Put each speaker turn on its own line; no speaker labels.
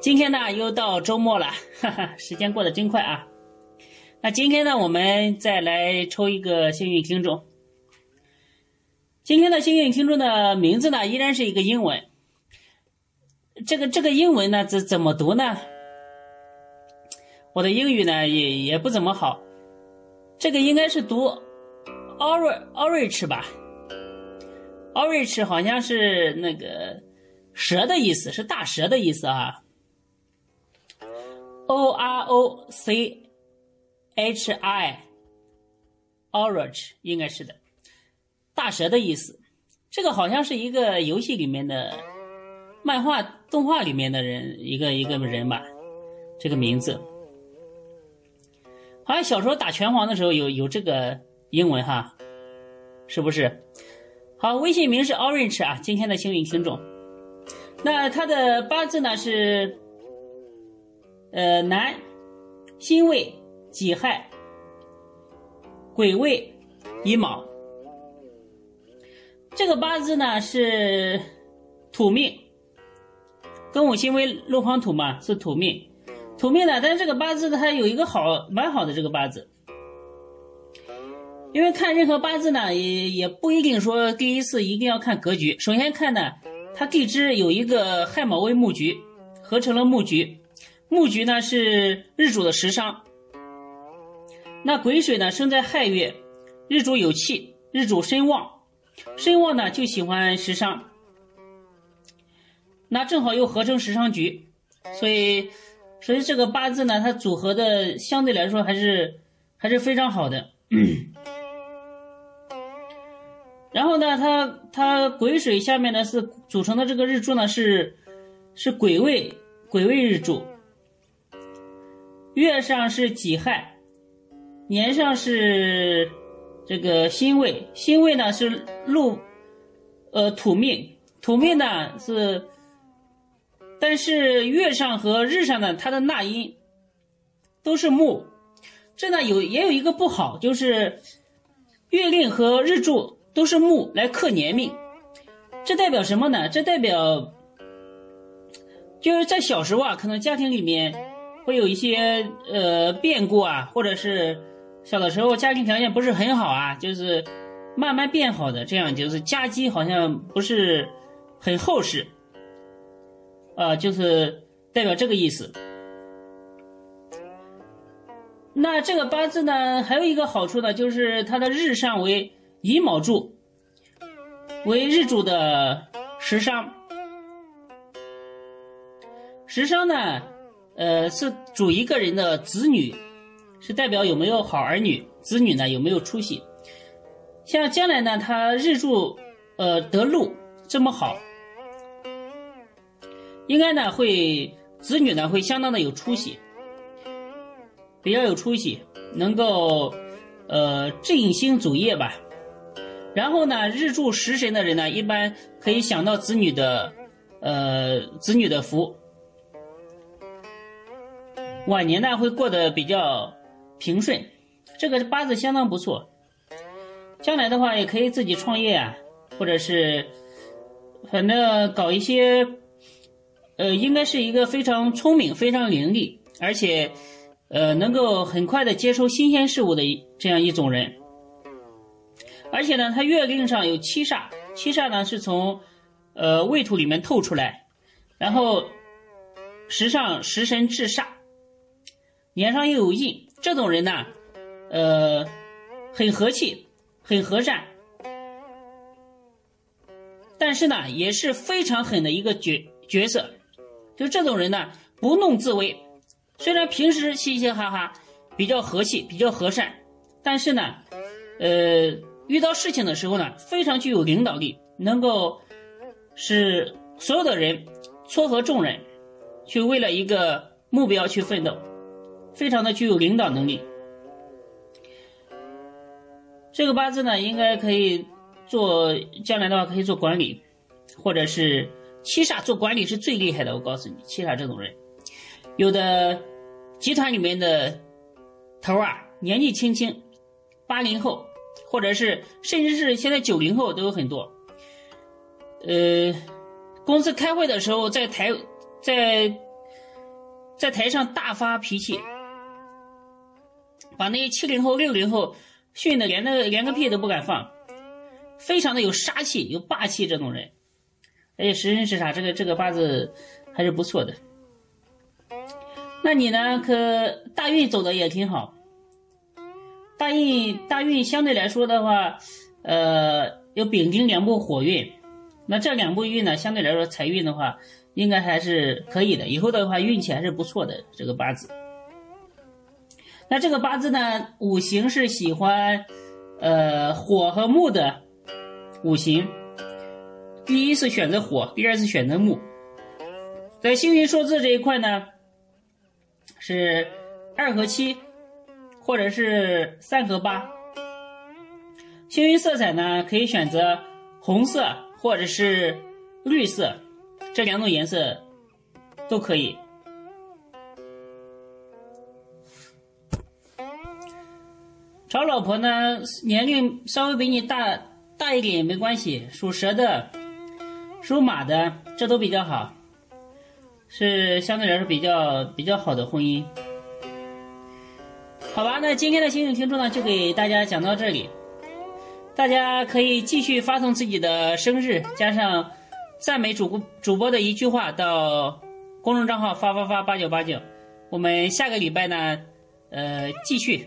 今天呢，又到周末了，哈哈，时间过得真快啊！那今天呢，我们再来抽一个幸运听众。今天的幸运听众的名字呢，依然是一个英文。这个这个英文呢，怎怎么读呢？我的英语呢，也也不怎么好。这个应该是读 “orange orange” 吧？“orange” 好像是那个蛇的意思，是大蛇的意思啊。O R O C H I，orange 应该是的，大蛇的意思。这个好像是一个游戏里面的漫画、动画里面的人，一个一个人吧，这个名字。好像小时候打拳皇的时候有有这个英文哈，是不是？好，微信名是 orange 啊，今天的幸运听众。那他的八字呢是？呃，男，辛未、己亥、癸未、乙卯。这个八字呢是土命，庚午辛未六方土嘛，是土命。土命呢，但是这个八字，它有一个好，蛮好的这个八字。因为看任何八字呢，也也不一定说第一次一定要看格局。首先看呢，它地支有一个亥卯未木局，合成了木局。木局呢是日主的食伤，那癸水呢生在亥月，日主有气，日主身旺，身旺呢就喜欢食伤，那正好又合成食伤局，所以所以这个八字呢，它组合的相对来说还是还是非常好的。然后呢，它它癸水下面呢是组成的这个日柱呢是是癸未癸未日柱。月上是己亥，年上是这个辛未，辛未呢是禄，呃土命，土命呢是，但是月上和日上呢，它的纳音都是木，这呢有也有一个不好，就是月令和日柱都是木来克年命，这代表什么呢？这代表就是在小时候啊，可能家庭里面。会有一些呃变故啊，或者是小的时候家庭条件不是很好啊，就是慢慢变好的，这样就是家基好像不是很厚实，啊，就是代表这个意思。那这个八字呢，还有一个好处呢，就是它的日上为乙卯柱，为日主的食伤，食伤呢。呃，是主一个人的子女，是代表有没有好儿女，子女呢有没有出息。像将来呢，他日柱呃得禄这么好，应该呢会子女呢会相当的有出息，比较有出息，能够呃振兴祖业吧。然后呢，日柱食神的人呢，一般可以想到子女的呃子女的福。晚年呢会过得比较平顺，这个八字相当不错。将来的话也可以自己创业啊，或者是反正搞一些，呃，应该是一个非常聪明、非常伶俐，而且呃能够很快的接收新鲜事物的这样一种人。而且呢，他月令上有七煞，七煞呢是从呃未土里面透出来，然后时上食神制煞。脸上又有印，这种人呢，呃，很和气，很和善，但是呢，也是非常狠的一个角角色。就这种人呢，不怒自威，虽然平时嘻嘻哈哈，比较和气，比较和善，但是呢，呃，遇到事情的时候呢，非常具有领导力，能够使所有的人撮合众人，去为了一个目标去奋斗，非常的具有领导能力。这个八字呢，应该可以做将来的话可以做管理，或者是七煞做管理是最厉害的。我告诉你，七煞这种人，有的集团里面的头啊，年纪轻轻，八零后，或者是甚至是现在九零后都有很多。呃，公司开会的时候，在台在在台上大发脾气，把那些七零后、六零后。训的连那个连个屁都不敢放，非常的有杀气、有霸气这种人，而且时辰是啥？这个这个八字还是不错的。那你呢？可大运走的也挺好，大运大运相对来说的话，呃，有丙丁两部火运，那这两部运呢，相对来说财运的话，应该还是可以的。以后的话运气还是不错的，这个八字。那这个八字呢，五行是喜欢，呃，火和木的五行。第一是选择火，第二是选择木。在幸运数字这一块呢，是二和七，或者是三和八。幸运色彩呢，可以选择红色或者是绿色，这两种颜色都可以。找老婆呢，年龄稍微比你大大一点也没关系，属蛇的、属马的，这都比较好，是相对来说比较比较好的婚姻。好吧，那今天的星星听众呢，就给大家讲到这里，大家可以继续发送自己的生日加上赞美主主播的一句话到公众账号发发发八九八九，我们下个礼拜呢，呃，继续。